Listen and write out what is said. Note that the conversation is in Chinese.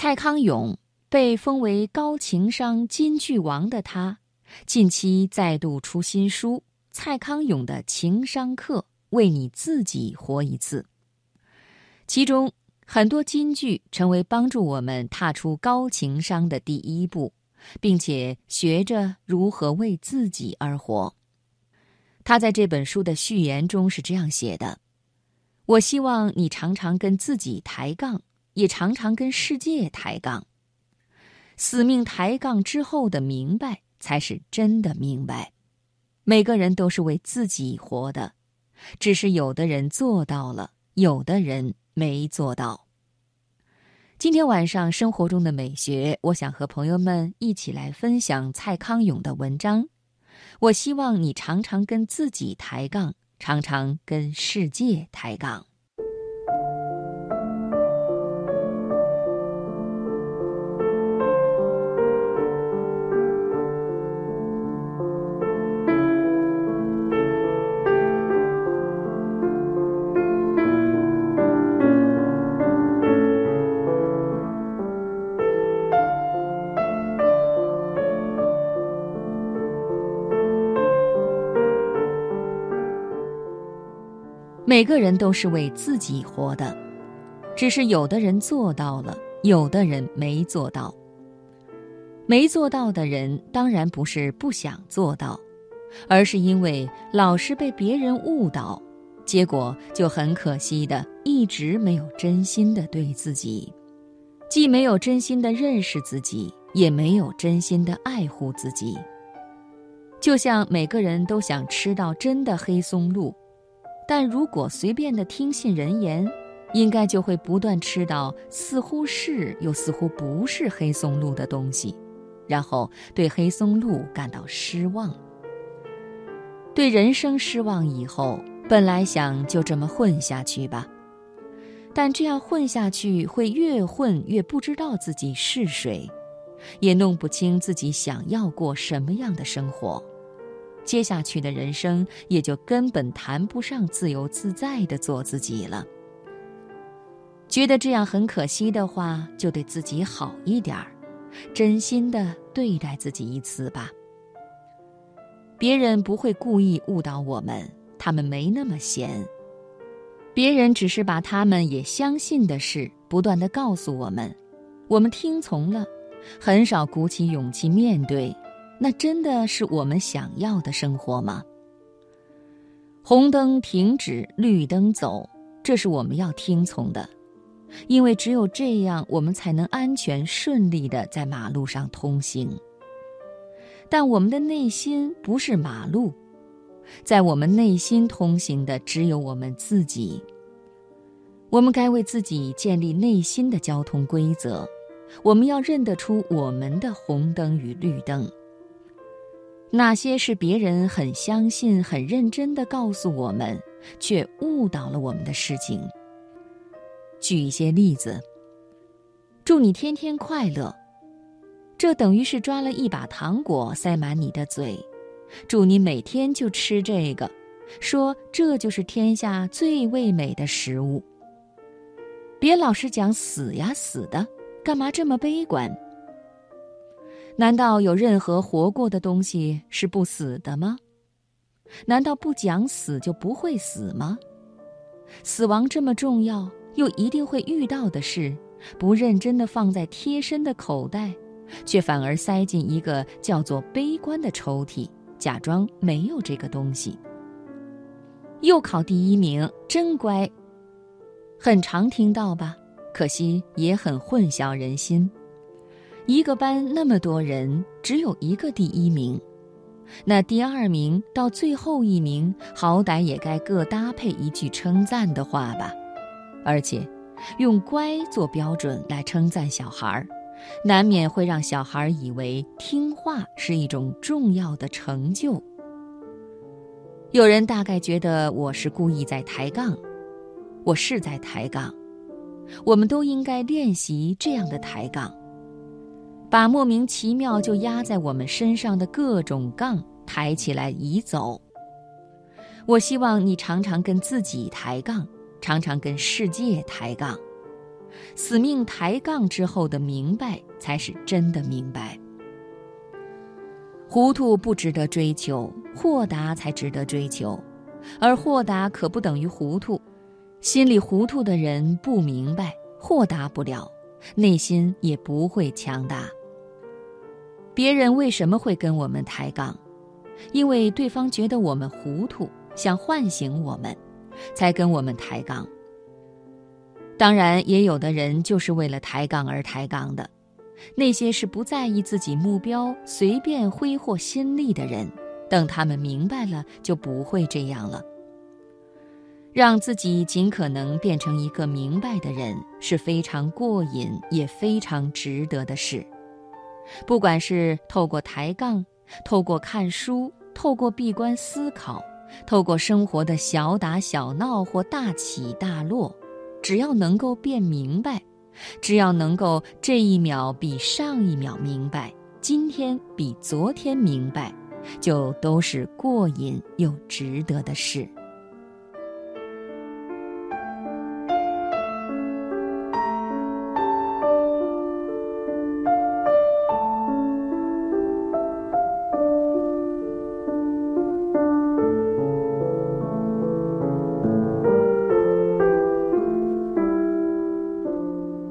蔡康永被封为高情商金句王的他，近期再度出新书《蔡康永的情商课》，为你自己活一次。其中很多金句成为帮助我们踏出高情商的第一步，并且学着如何为自己而活。他在这本书的序言中是这样写的：“我希望你常常跟自己抬杠。”也常常跟世界抬杠，死命抬杠之后的明白，才是真的明白。每个人都是为自己活的，只是有的人做到了，有的人没做到。今天晚上生活中的美学，我想和朋友们一起来分享蔡康永的文章。我希望你常常跟自己抬杠，常常跟世界抬杠。每个人都是为自己活的，只是有的人做到了，有的人没做到。没做到的人当然不是不想做到，而是因为老是被别人误导，结果就很可惜的一直没有真心的对自己，既没有真心的认识自己，也没有真心的爱护自己。就像每个人都想吃到真的黑松露。但如果随便的听信人言，应该就会不断吃到似乎是又似乎不是黑松露的东西，然后对黑松露感到失望，对人生失望以后，本来想就这么混下去吧，但这样混下去会越混越不知道自己是谁，也弄不清自己想要过什么样的生活。接下去的人生也就根本谈不上自由自在的做自己了。觉得这样很可惜的话，就对自己好一点儿，真心的对待自己一次吧。别人不会故意误导我们，他们没那么闲。别人只是把他们也相信的事不断的告诉我们，我们听从了，很少鼓起勇气面对。那真的是我们想要的生活吗？红灯停止，绿灯走，这是我们要听从的，因为只有这样，我们才能安全顺利的在马路上通行。但我们的内心不是马路，在我们内心通行的只有我们自己。我们该为自己建立内心的交通规则，我们要认得出我们的红灯与绿灯。哪些是别人很相信、很认真的告诉我们，却误导了我们的事情？举一些例子。祝你天天快乐，这等于是抓了一把糖果塞满你的嘴。祝你每天就吃这个，说这就是天下最味美的食物。别老是讲死呀死的，干嘛这么悲观？难道有任何活过的东西是不死的吗？难道不讲死就不会死吗？死亡这么重要又一定会遇到的事，不认真的放在贴身的口袋，却反而塞进一个叫做悲观的抽屉，假装没有这个东西。又考第一名，真乖。很常听到吧？可惜也很混淆人心。一个班那么多人，只有一个第一名，那第二名到最后一名，好歹也该各搭配一句称赞的话吧。而且，用“乖”做标准来称赞小孩儿，难免会让小孩以为听话是一种重要的成就。有人大概觉得我是故意在抬杠，我是在抬杠，我们都应该练习这样的抬杠。把莫名其妙就压在我们身上的各种杠抬起来移走。我希望你常常跟自己抬杠，常常跟世界抬杠。死命抬杠之后的明白，才是真的明白。糊涂不值得追求，豁达才值得追求，而豁达可不等于糊涂。心里糊涂的人不明白，豁达不了，内心也不会强大。别人为什么会跟我们抬杠？因为对方觉得我们糊涂，想唤醒我们，才跟我们抬杠。当然，也有的人就是为了抬杠而抬杠的，那些是不在意自己目标、随便挥霍心力的人，等他们明白了，就不会这样了。让自己尽可能变成一个明白的人，是非常过瘾也非常值得的事。不管是透过抬杠，透过看书，透过闭关思考，透过生活的小打小闹或大起大落。只要能够变明白，只要能够这一秒比上一秒明白，今天比昨天明白，就都是过瘾又值得的事。